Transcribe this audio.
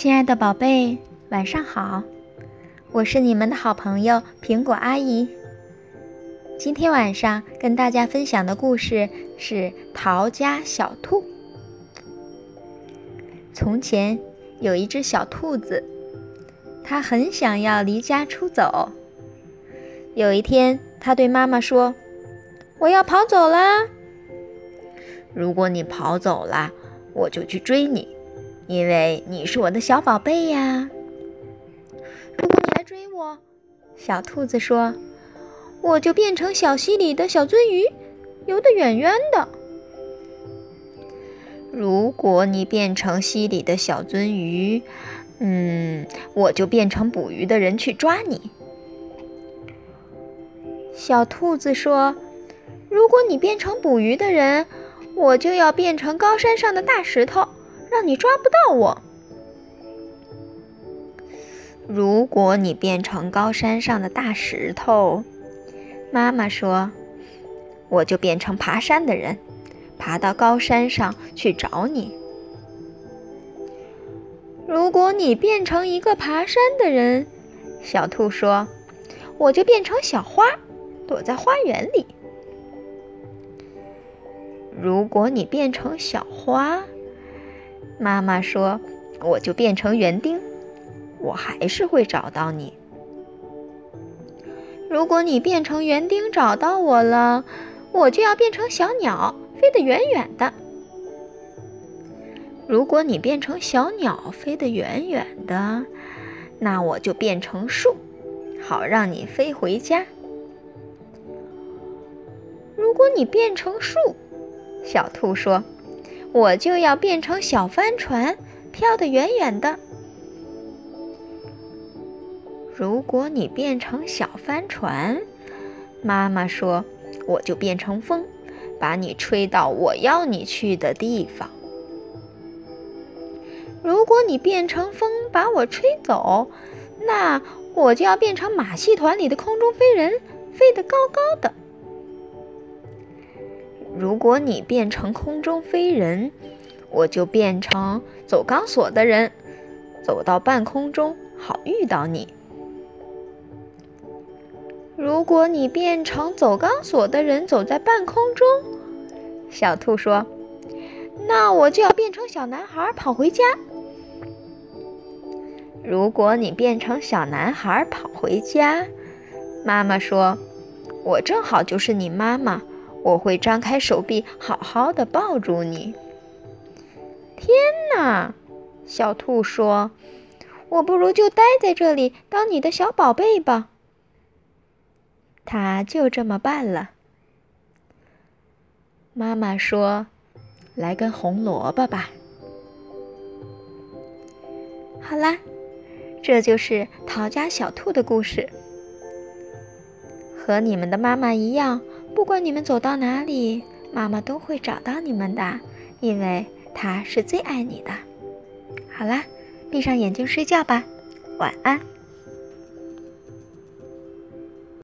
亲爱的宝贝，晚上好！我是你们的好朋友苹果阿姨。今天晚上跟大家分享的故事是《逃家小兔》。从前有一只小兔子，它很想要离家出走。有一天，它对妈妈说：“我要跑走啦！如果你跑走了，我就去追你。”因为你是我的小宝贝呀！如果你来追我，小兔子说，我就变成小溪里的小鳟鱼，游得远远的。如果你变成溪里的小鳟鱼，嗯，我就变成捕鱼的人去抓你。小兔子说，如果你变成捕鱼的人，我就要变成高山上的大石头。让你抓不到我。如果你变成高山上的大石头，妈妈说，我就变成爬山的人，爬到高山上去找你。如果你变成一个爬山的人，小兔说，我就变成小花，躲在花园里。如果你变成小花，妈妈说：“我就变成园丁，我还是会找到你。如果你变成园丁找到我了，我就要变成小鸟，飞得远远的。如果你变成小鸟，飞得远远的，那我就变成树，好让你飞回家。如果你变成树，小兔说。”我就要变成小帆船，飘得远远的。如果你变成小帆船，妈妈说，我就变成风，把你吹到我要你去的地方。如果你变成风把我吹走，那我就要变成马戏团里的空中飞人，飞得高高的。如果你变成空中飞人，我就变成走钢索的人，走到半空中好遇到你。如果你变成走钢索的人，走在半空中，小兔说：“那我就要变成小男孩跑回家。”如果你变成小男孩跑回家，妈妈说：“我正好就是你妈妈。”我会张开手臂，好好的抱住你。天哪，小兔说：“我不如就待在这里，当你的小宝贝吧。”他就这么办了。妈妈说：“来根红萝卜吧。”好啦，这就是逃家小兔的故事。和你们的妈妈一样。不管你们走到哪里，妈妈都会找到你们的，因为她是最爱你的。好啦，闭上眼睛睡觉吧，晚安。